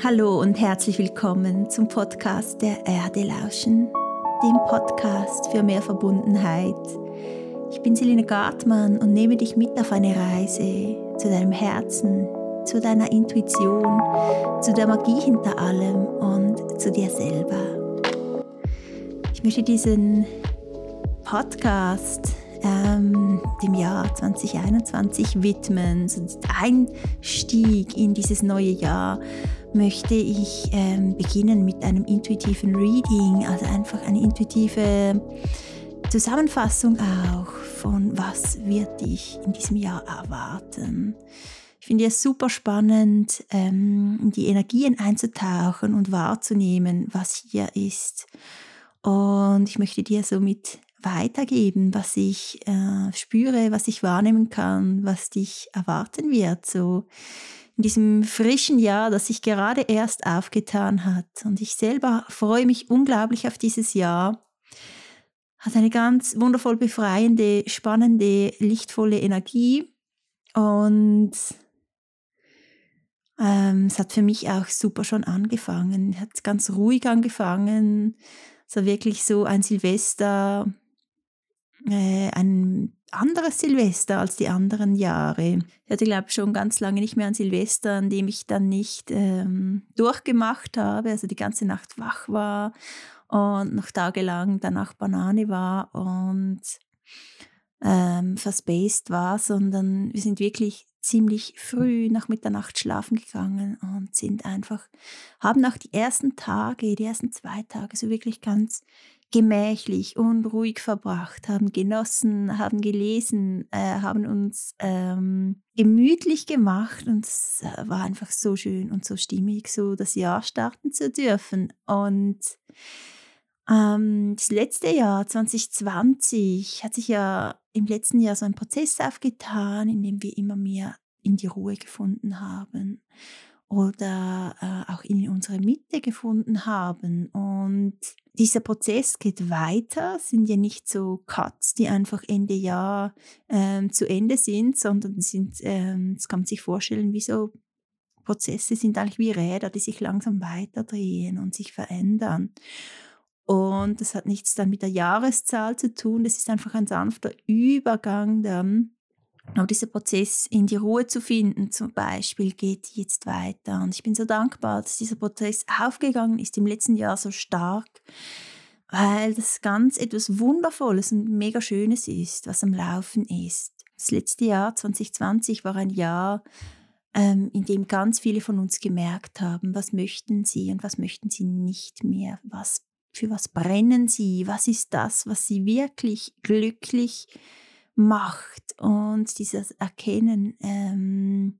Hallo und herzlich willkommen zum Podcast der Erde lauschen, dem Podcast für mehr Verbundenheit. Ich bin Selina Gartmann und nehme dich mit auf eine Reise zu deinem Herzen, zu deiner Intuition, zu der Magie hinter allem und zu dir selber. Ich möchte diesen Podcast ähm, dem Jahr 2021 widmen, so Einstieg in dieses neue Jahr möchte ich ähm, beginnen mit einem intuitiven Reading, also einfach eine intuitive Zusammenfassung auch von was wird dich in diesem Jahr erwarten. Ich finde es super spannend, ähm, in die Energien einzutauchen und wahrzunehmen, was hier ist. Und ich möchte dir somit weitergeben, was ich äh, spüre, was ich wahrnehmen kann, was dich erwarten wird. So in diesem frischen Jahr, das sich gerade erst aufgetan hat. Und ich selber freue mich unglaublich auf dieses Jahr. Hat eine ganz wundervoll befreiende, spannende, lichtvolle Energie. Und ähm, es hat für mich auch super schon angefangen. Hat ganz ruhig angefangen. Es war wirklich so ein Silvester, äh, ein anderes Silvester als die anderen Jahre. Ich hatte, glaube ich, schon ganz lange nicht mehr ein Silvester, an dem ich dann nicht ähm, durchgemacht habe, also die ganze Nacht wach war und noch tagelang danach Banane war und ähm, verspaced war, sondern wir sind wirklich ziemlich früh nach Mitternacht schlafen gegangen und sind einfach, haben auch die ersten Tage, die ersten zwei Tage so wirklich ganz gemächlich und ruhig verbracht, haben genossen, haben gelesen, äh, haben uns ähm, gemütlich gemacht und es äh, war einfach so schön und so stimmig, so das Jahr starten zu dürfen. Und ähm, das letzte Jahr, 2020, hat sich ja im letzten Jahr so ein Prozess aufgetan, in dem wir immer mehr in die Ruhe gefunden haben oder äh, auch in unsere Mitte gefunden haben. Und dieser Prozess geht weiter, sind ja nicht so Cuts, die einfach Ende Jahr ähm, zu Ende sind, sondern sind, ähm, kann man sich vorstellen, wie so Prozesse sind eigentlich wie Räder, die sich langsam weiterdrehen und sich verändern. Und das hat nichts dann mit der Jahreszahl zu tun, das ist einfach ein sanfter Übergang dann aber dieser Prozess in die Ruhe zu finden, zum Beispiel, geht jetzt weiter. Und ich bin so dankbar, dass dieser Prozess aufgegangen ist im letzten Jahr so stark, weil das ganz etwas Wundervolles und mega Schönes ist, was am Laufen ist. Das letzte Jahr, 2020, war ein Jahr, ähm, in dem ganz viele von uns gemerkt haben, was möchten sie und was möchten sie nicht mehr, was, für was brennen sie, was ist das, was sie wirklich glücklich macht und dieses Erkennen ähm,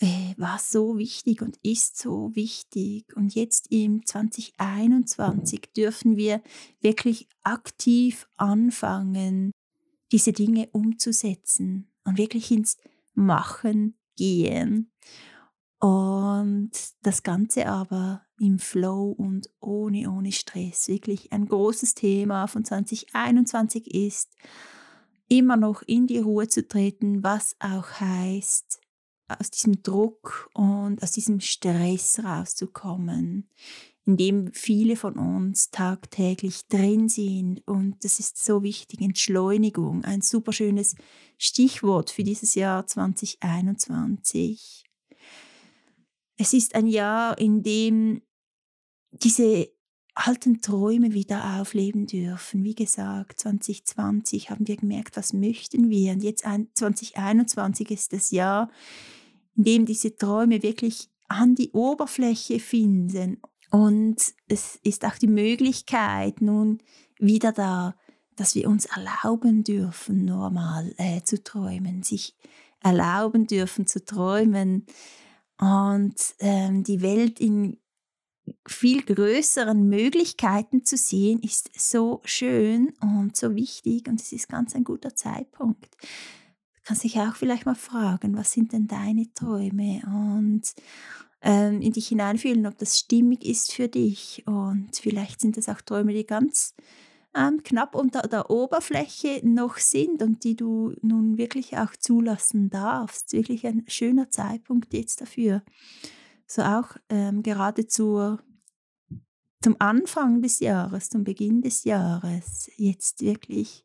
äh, war so wichtig und ist so wichtig. Und jetzt im 2021 dürfen wir wirklich aktiv anfangen, diese Dinge umzusetzen und wirklich ins Machen gehen. Und das Ganze aber im Flow und ohne, ohne Stress. Wirklich ein großes Thema von 2021 ist, immer noch in die Ruhe zu treten, was auch heißt, aus diesem Druck und aus diesem Stress rauszukommen, in dem viele von uns tagtäglich drin sind. Und das ist so wichtig, Entschleunigung, ein super schönes Stichwort für dieses Jahr 2021. Es ist ein Jahr, in dem diese alten Träume wieder aufleben dürfen. Wie gesagt, 2020 haben wir gemerkt, was möchten wir. Und jetzt 2021 ist das Jahr, in dem diese Träume wirklich an die Oberfläche finden. Und es ist auch die Möglichkeit nun wieder da, dass wir uns erlauben dürfen, normal äh, zu träumen, sich erlauben dürfen zu träumen und ähm, die Welt in viel größeren Möglichkeiten zu sehen, ist so schön und so wichtig und es ist ganz ein guter Zeitpunkt. Du kannst dich auch vielleicht mal fragen, was sind denn deine Träume und ähm, in dich hineinfühlen, ob das stimmig ist für dich und vielleicht sind es auch Träume, die ganz ähm, knapp unter der Oberfläche noch sind und die du nun wirklich auch zulassen darfst. Wirklich ein schöner Zeitpunkt jetzt dafür so auch ähm, gerade zur, zum Anfang des Jahres, zum Beginn des Jahres, jetzt wirklich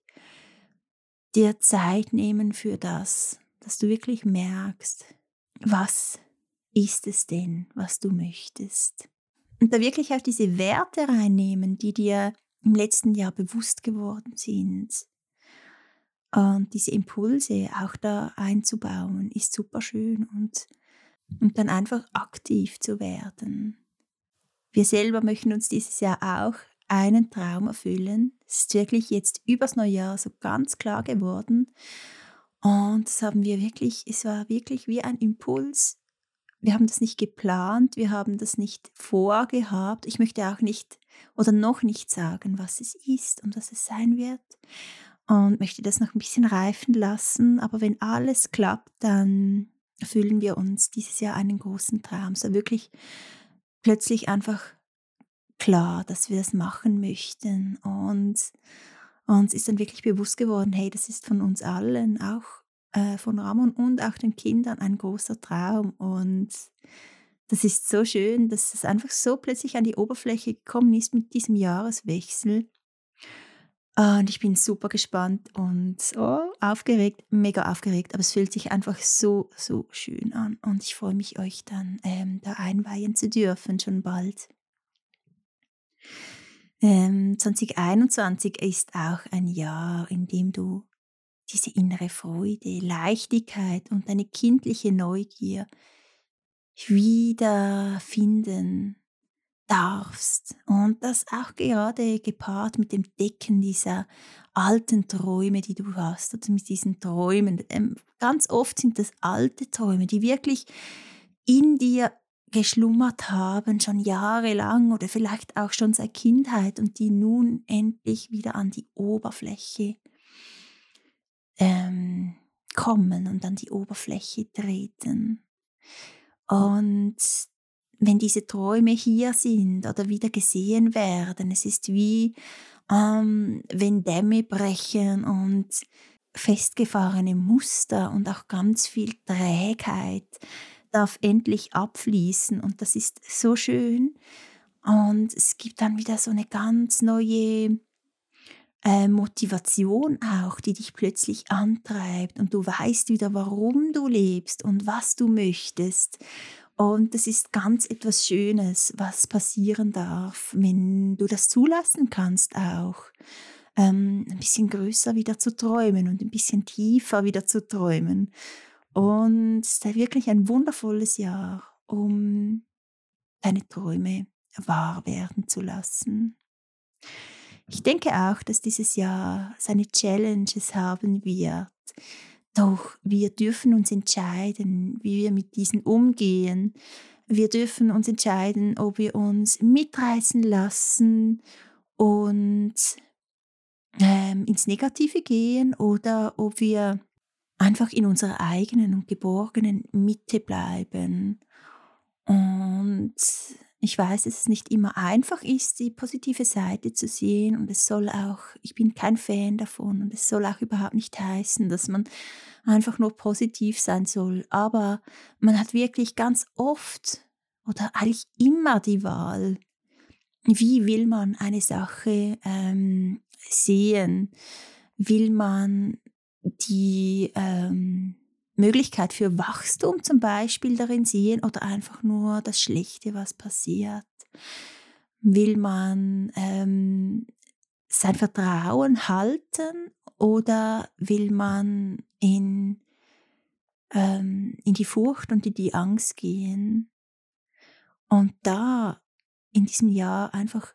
dir Zeit nehmen für das, dass du wirklich merkst, was ist es denn, was du möchtest. Und da wirklich auch diese Werte reinnehmen, die dir im letzten Jahr bewusst geworden sind. Und diese Impulse auch da einzubauen, ist super schön und, und dann einfach aktiv zu werden. Wir selber möchten uns dieses Jahr auch einen Traum erfüllen. Es ist wirklich jetzt übers Neujahr so ganz klar geworden. Und das haben wir wirklich, es war wirklich wie ein Impuls. Wir haben das nicht geplant, wir haben das nicht vorgehabt. Ich möchte auch nicht oder noch nicht sagen, was es ist und was es sein wird. Und möchte das noch ein bisschen reifen lassen. Aber wenn alles klappt, dann erfüllen wir uns dieses Jahr einen großen Traum. So wirklich plötzlich einfach klar, dass wir das machen möchten. Und uns ist dann wirklich bewusst geworden, hey, das ist von uns allen, auch äh, von Ramon und auch den Kindern ein großer Traum. Und das ist so schön, dass es einfach so plötzlich an die Oberfläche gekommen ist mit diesem Jahreswechsel. Und ich bin super gespannt und oh, aufgeregt, mega aufgeregt, aber es fühlt sich einfach so, so schön an. Und ich freue mich, euch dann ähm, da einweihen zu dürfen, schon bald. Ähm, 2021 ist auch ein Jahr, in dem du diese innere Freude, Leichtigkeit und deine kindliche Neugier wiederfinden darfst. Und das auch gerade gepaart mit dem Decken dieser alten Träume, die du hast, oder mit diesen Träumen. Ähm, ganz oft sind das alte Träume, die wirklich in dir geschlummert haben, schon jahrelang oder vielleicht auch schon seit Kindheit und die nun endlich wieder an die Oberfläche ähm, kommen und an die Oberfläche treten. Und wenn diese Träume hier sind oder wieder gesehen werden, es ist wie ähm, wenn Dämme brechen und festgefahrene Muster und auch ganz viel Trägheit darf endlich abfließen und das ist so schön. Und es gibt dann wieder so eine ganz neue äh, Motivation auch, die dich plötzlich antreibt und du weißt wieder, warum du lebst und was du möchtest. Und das ist ganz etwas Schönes, was passieren darf, wenn du das zulassen kannst auch. Ähm, ein bisschen größer wieder zu träumen und ein bisschen tiefer wieder zu träumen. Und es ist wirklich ein wundervolles Jahr, um deine Träume wahr werden zu lassen. Ich denke auch, dass dieses Jahr seine Challenges haben wird. Doch wir dürfen uns entscheiden, wie wir mit diesen umgehen. Wir dürfen uns entscheiden, ob wir uns mitreißen lassen und ähm, ins Negative gehen oder ob wir einfach in unserer eigenen und geborgenen Mitte bleiben. Und ich weiß, dass es nicht immer einfach ist, die positive Seite zu sehen und es soll auch, ich bin kein Fan davon und es soll auch überhaupt nicht heißen, dass man einfach nur positiv sein soll. Aber man hat wirklich ganz oft oder eigentlich immer die Wahl, wie will man eine Sache ähm, sehen? Will man die ähm, Möglichkeit für Wachstum zum Beispiel darin sehen oder einfach nur das Schlechte, was passiert? Will man ähm, sein Vertrauen halten oder will man in, ähm, in die Furcht und in die Angst gehen? Und da in diesem Jahr einfach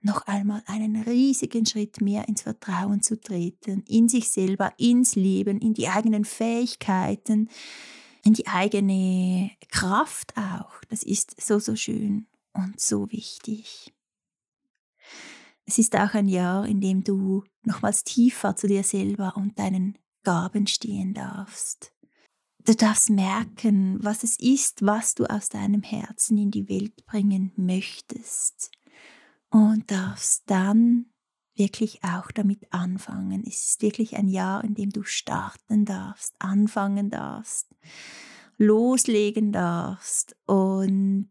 noch einmal einen riesigen Schritt mehr ins Vertrauen zu treten, in sich selber, ins Leben, in die eigenen Fähigkeiten, in die eigene Kraft auch. Das ist so, so schön und so wichtig. Es ist auch ein Jahr, in dem du nochmals tiefer zu dir selber und deinen Gaben stehen darfst. Du darfst merken, was es ist, was du aus deinem Herzen in die Welt bringen möchtest und darfst dann wirklich auch damit anfangen. Es ist wirklich ein Jahr, in dem du starten darfst, anfangen darfst. loslegen darfst und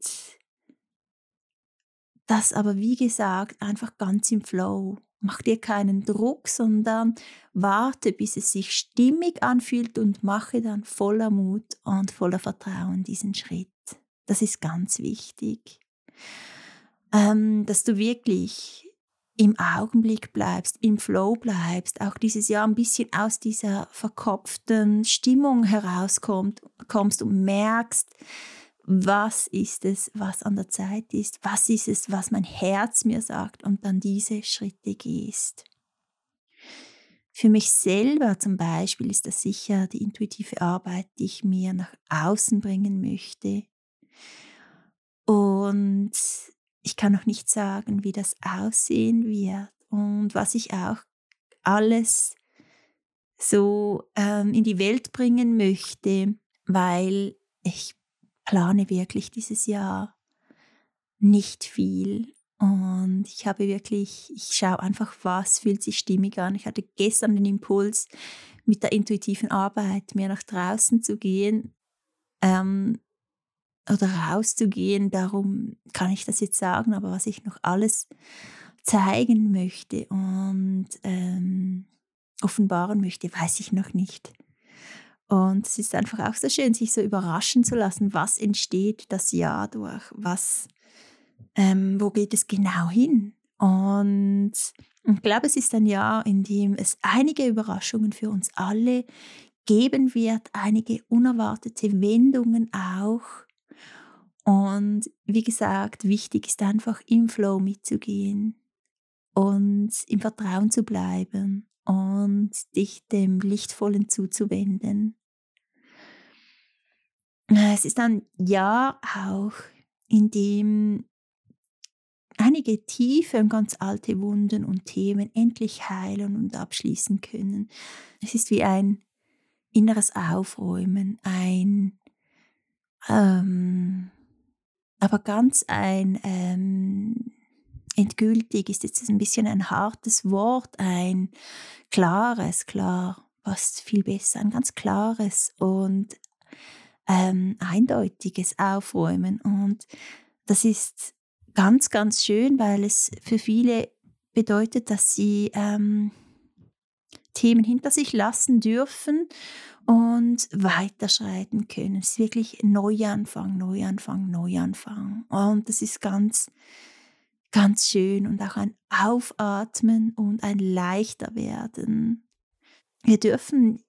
das aber, wie gesagt, einfach ganz im Flow. Mach dir keinen Druck, sondern warte, bis es sich stimmig anfühlt und mache dann voller Mut und voller Vertrauen diesen Schritt. Das ist ganz wichtig. Ähm, dass du wirklich im Augenblick bleibst, im Flow bleibst, auch dieses Jahr ein bisschen aus dieser verkopften Stimmung herauskommst und merkst, was ist es, was an der Zeit ist, was ist es, was mein Herz mir sagt und dann diese Schritte gehst. Für mich selber zum Beispiel ist das sicher die intuitive Arbeit, die ich mir nach außen bringen möchte. Und ich kann noch nicht sagen, wie das aussehen wird und was ich auch alles so ähm, in die Welt bringen möchte, weil ich plane wirklich dieses Jahr nicht viel. Und ich habe wirklich, ich schaue einfach, was fühlt sich stimmig an. Ich hatte gestern den Impuls, mit der intuitiven Arbeit mehr nach draußen zu gehen ähm, oder rauszugehen. Darum kann ich das jetzt sagen, aber was ich noch alles zeigen möchte und ähm, offenbaren möchte, weiß ich noch nicht. Und es ist einfach auch so schön, sich so überraschen zu lassen, was entsteht das Jahr durch, was, ähm, wo geht es genau hin. Und ich glaube, es ist ein Jahr, in dem es einige Überraschungen für uns alle geben wird, einige unerwartete Wendungen auch. Und wie gesagt, wichtig ist einfach im Flow mitzugehen und im Vertrauen zu bleiben und dich dem Lichtvollen zuzuwenden. Es ist ein Jahr auch, in dem einige tiefe und ganz alte Wunden und Themen endlich heilen und abschließen können. Es ist wie ein inneres Aufräumen, ein, ähm, aber ganz ein ähm, endgültig ist jetzt ein bisschen ein hartes Wort, ein klares, klar, passt viel besser, ein ganz klares und ähm, eindeutiges Aufräumen. Und das ist ganz, ganz schön, weil es für viele bedeutet, dass sie ähm, Themen hinter sich lassen dürfen und weiterschreiten können. Es ist wirklich Neuanfang, Neuanfang, Neuanfang. Und das ist ganz, ganz schön und auch ein Aufatmen und ein leichter werden. Wir dürfen,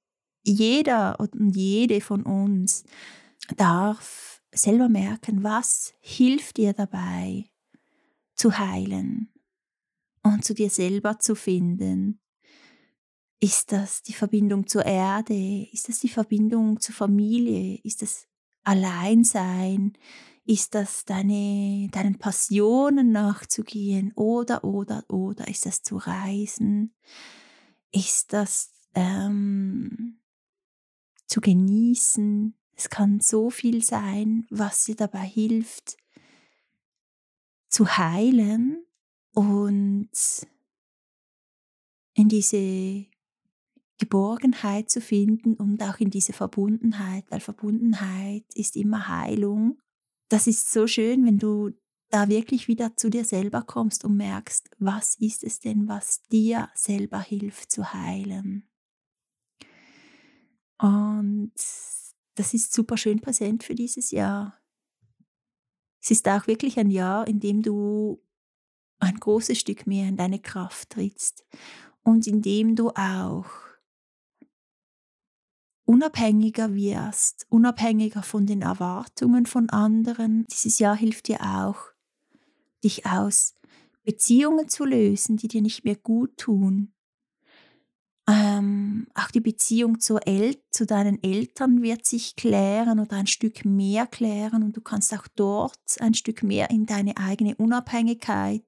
jeder und jede von uns darf selber merken, was hilft dir dabei zu heilen und zu dir selber zu finden. Ist das die Verbindung zur Erde? Ist das die Verbindung zur Familie? Ist das Alleinsein? Ist das deine, deinen Passionen nachzugehen oder, oder, oder ist das zu reisen? Ist das ähm, zu genießen? Es kann so viel sein, was dir dabei hilft, zu heilen und in diese Geborgenheit zu finden und auch in diese Verbundenheit, weil Verbundenheit ist immer Heilung das ist so schön, wenn du da wirklich wieder zu dir selber kommst und merkst, was ist es denn, was dir selber hilft zu heilen. Und das ist super schön präsent für dieses Jahr. Es ist auch wirklich ein Jahr, in dem du ein großes Stück mehr in deine Kraft trittst und in dem du auch unabhängiger wirst, unabhängiger von den Erwartungen von anderen. Dieses Jahr hilft dir auch, dich aus Beziehungen zu lösen, die dir nicht mehr gut tun. Ähm, auch die Beziehung zur El zu deinen Eltern wird sich klären oder ein Stück mehr klären und du kannst auch dort ein Stück mehr in deine eigene Unabhängigkeit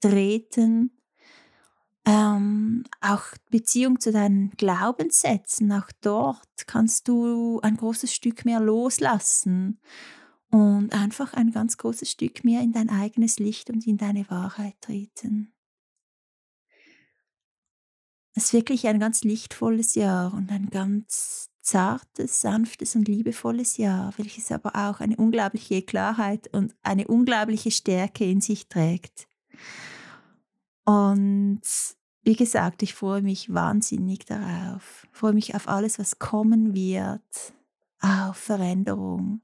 treten ähm, auch Beziehung zu deinen Glaubenssätzen, auch dort kannst du ein großes Stück mehr loslassen und einfach ein ganz großes Stück mehr in dein eigenes Licht und in deine Wahrheit treten. Es ist wirklich ein ganz lichtvolles Jahr und ein ganz zartes, sanftes und liebevolles Jahr, welches aber auch eine unglaubliche Klarheit und eine unglaubliche Stärke in sich trägt. Und wie gesagt, ich freue mich wahnsinnig darauf. Ich freue mich auf alles, was kommen wird, auf Veränderung,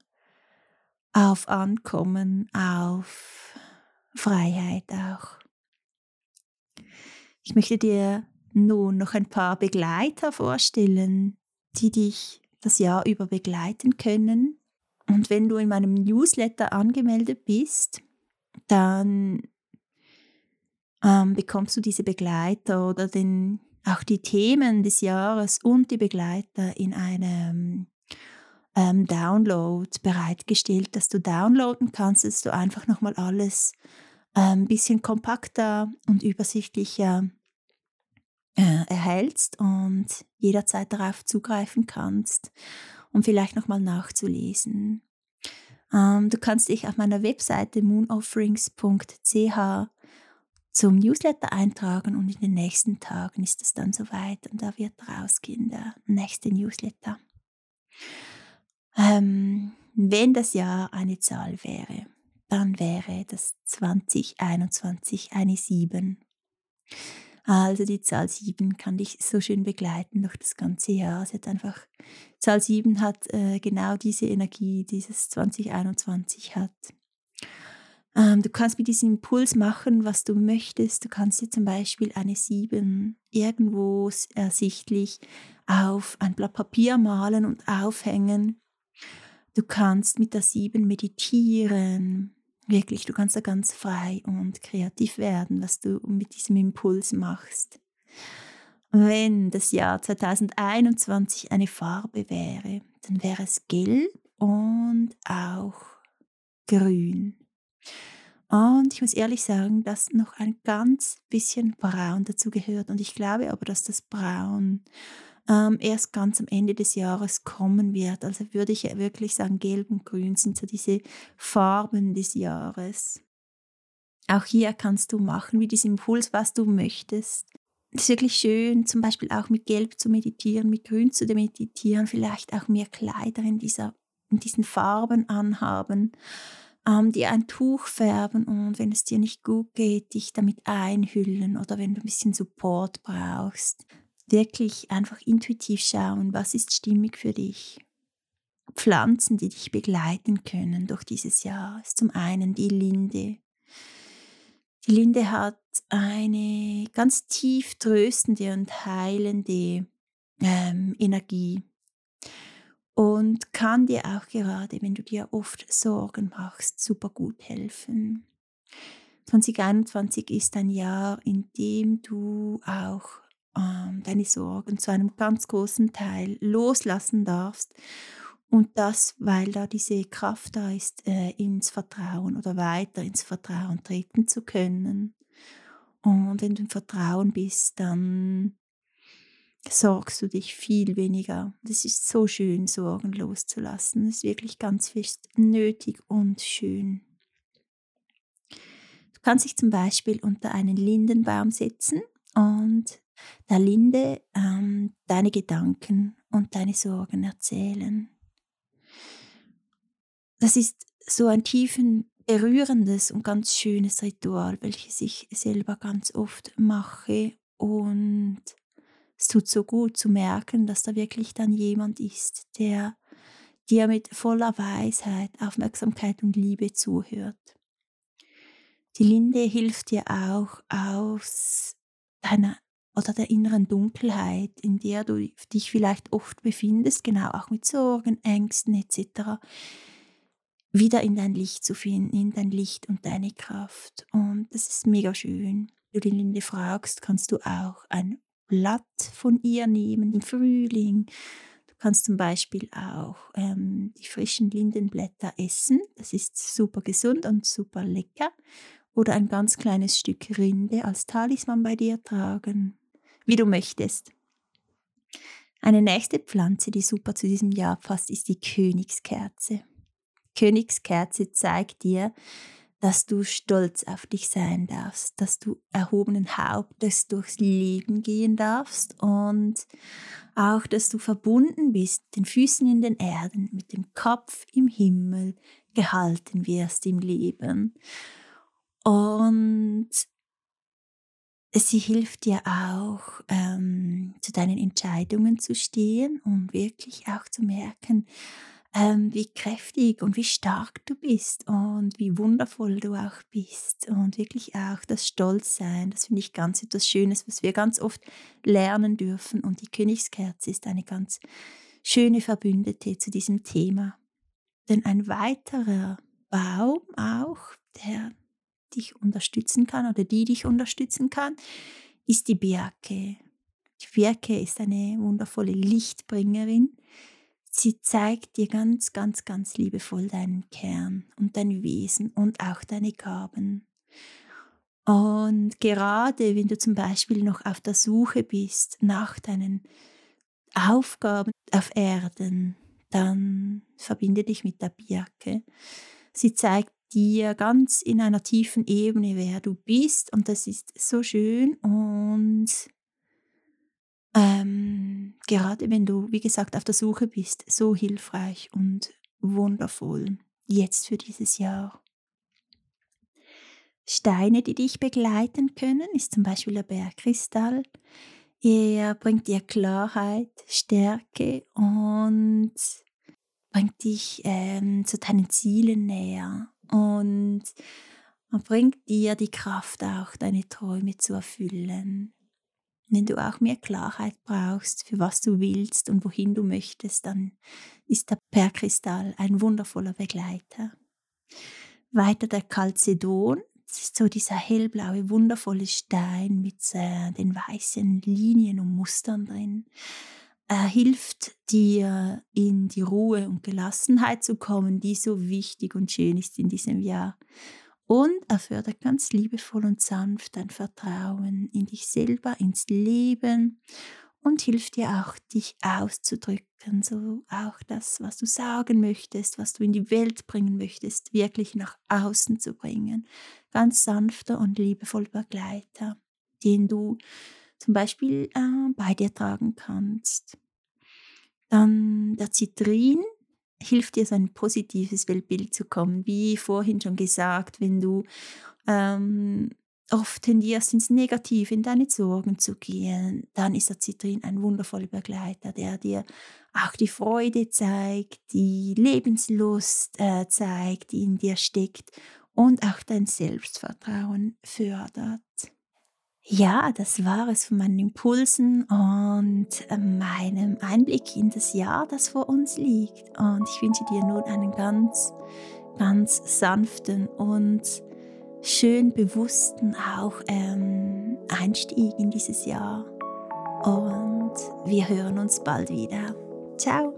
auf Ankommen, auf Freiheit auch. Ich möchte dir nun noch ein paar Begleiter vorstellen, die dich das Jahr über begleiten können. Und wenn du in meinem Newsletter angemeldet bist, dann ähm, bekommst du diese Begleiter oder den, auch die Themen des Jahres und die Begleiter in einem ähm, Download bereitgestellt, dass du downloaden kannst, dass du einfach nochmal alles ein ähm, bisschen kompakter und übersichtlicher äh, erhältst und jederzeit darauf zugreifen kannst, um vielleicht nochmal nachzulesen. Ähm, du kannst dich auf meiner Webseite moonofferings.ch zum Newsletter eintragen und in den nächsten Tagen ist es dann soweit und da wird rausgehen der nächste Newsletter. Ähm, wenn das Jahr eine Zahl wäre, dann wäre das 2021 eine 7. Also die Zahl 7 kann dich so schön begleiten durch das ganze Jahr. Sie hat einfach, Zahl 7 hat äh, genau diese Energie, dieses 2021 hat. Ähm, du kannst mit diesem Impuls machen, was du möchtest. Du kannst dir zum Beispiel eine 7 irgendwo ersichtlich auf ein Blatt Papier malen und aufhängen. Du kannst mit der 7 meditieren. Wirklich, du kannst da ganz frei und kreativ werden, was du mit diesem Impuls machst. Wenn das Jahr 2021 eine Farbe wäre, dann wäre es gelb und auch grün. Und ich muss ehrlich sagen, dass noch ein ganz bisschen Braun dazu gehört. Und ich glaube aber, dass das Braun ähm, erst ganz am Ende des Jahres kommen wird. Also würde ich wirklich sagen, Gelb und Grün sind so diese Farben des Jahres. Auch hier kannst du machen wie diesen Impuls, was du möchtest. Es ist wirklich schön, zum Beispiel auch mit Gelb zu meditieren, mit Grün zu meditieren, vielleicht auch mehr Kleider in, dieser, in diesen Farben anhaben ähm, dir ein Tuch färben und wenn es dir nicht gut geht, dich damit einhüllen oder wenn du ein bisschen Support brauchst, wirklich einfach intuitiv schauen, was ist stimmig für dich. Pflanzen, die dich begleiten können durch dieses Jahr, ist zum einen die Linde. Die Linde hat eine ganz tief tröstende und heilende ähm, Energie und kann dir auch gerade, wenn du dir oft Sorgen machst, super gut helfen. 2021 ist ein Jahr, in dem du auch ähm, deine Sorgen zu einem ganz großen Teil loslassen darfst. Und das, weil da diese Kraft da ist, äh, ins Vertrauen oder weiter ins Vertrauen treten zu können. Und wenn du im Vertrauen bist, dann sorgst du dich viel weniger. Das ist so schön, Sorgen loszulassen. Das ist wirklich ganz fest nötig und schön. Du kannst dich zum Beispiel unter einen Lindenbaum setzen und der Linde ähm, deine Gedanken und deine Sorgen erzählen. Das ist so ein tiefen, berührendes und ganz schönes Ritual, welches ich selber ganz oft mache und es tut so gut zu merken, dass da wirklich dann jemand ist, der dir mit voller Weisheit, Aufmerksamkeit und Liebe zuhört. Die Linde hilft dir auch aus deiner oder der inneren Dunkelheit, in der du dich vielleicht oft befindest, genau auch mit Sorgen, Ängsten etc., wieder in dein Licht zu finden, in dein Licht und deine Kraft. Und das ist mega schön. Wenn du die Linde fragst, kannst du auch ein Blatt von ihr nehmen im Frühling. Du kannst zum Beispiel auch ähm, die frischen Lindenblätter essen. Das ist super gesund und super lecker. Oder ein ganz kleines Stück Rinde als Talisman bei dir tragen, wie du möchtest. Eine nächste Pflanze, die super zu diesem Jahr passt, ist die Königskerze. Königskerze zeigt dir, dass du stolz auf dich sein darfst, dass du erhobenen Hauptes durchs Leben gehen darfst und auch, dass du verbunden bist, den Füßen in den Erden, mit dem Kopf im Himmel gehalten wirst im Leben. Und sie hilft dir auch, ähm, zu deinen Entscheidungen zu stehen und wirklich auch zu merken, ähm, wie kräftig und wie stark du bist und wie wundervoll du auch bist und wirklich auch das Stolzsein. Das finde ich ganz etwas Schönes, was wir ganz oft lernen dürfen und die Königskerze ist eine ganz schöne Verbündete zu diesem Thema. Denn ein weiterer Baum auch, der dich unterstützen kann oder die dich unterstützen kann, ist die Birke. Die Birke ist eine wundervolle Lichtbringerin, Sie zeigt dir ganz, ganz, ganz liebevoll deinen Kern und dein Wesen und auch deine Gaben. Und gerade wenn du zum Beispiel noch auf der Suche bist nach deinen Aufgaben auf Erden, dann verbinde dich mit der Birke. Sie zeigt dir ganz in einer tiefen Ebene, wer du bist und das ist so schön und ähm, gerade wenn du, wie gesagt, auf der Suche bist, so hilfreich und wundervoll jetzt für dieses Jahr. Steine, die dich begleiten können, ist zum Beispiel der Bergkristall. Er bringt dir Klarheit, Stärke und bringt dich ähm, zu deinen Zielen näher. Und bringt dir die Kraft auch, deine Träume zu erfüllen. Wenn du auch mehr Klarheit brauchst, für was du willst und wohin du möchtest, dann ist der Perkristall ein wundervoller Begleiter. Weiter der Chalcedon, das ist so dieser hellblaue, wundervolle Stein mit äh, den weißen Linien und Mustern drin. Er hilft dir, in die Ruhe und Gelassenheit zu kommen, die so wichtig und schön ist in diesem Jahr. Und er fördert ganz liebevoll und sanft dein Vertrauen in dich selber, ins Leben und hilft dir auch, dich auszudrücken, so auch das, was du sagen möchtest, was du in die Welt bringen möchtest, wirklich nach außen zu bringen. Ganz sanfter und liebevoller Begleiter, den du zum Beispiel äh, bei dir tragen kannst. Dann der Zitrin, hilft dir, so ein positives Weltbild zu kommen. Wie vorhin schon gesagt, wenn du ähm, oft tendierst ins Negative, in deine Sorgen zu gehen, dann ist der Zitrin ein wundervoller Begleiter, der dir auch die Freude zeigt, die Lebenslust äh, zeigt, die in dir steckt und auch dein Selbstvertrauen fördert. Ja, das war es von meinen Impulsen und äh, meinem Einblick in das Jahr, das vor uns liegt. Und ich wünsche dir nun einen ganz, ganz sanften und schön bewussten auch ähm, Einstieg in dieses Jahr. Und wir hören uns bald wieder. Ciao.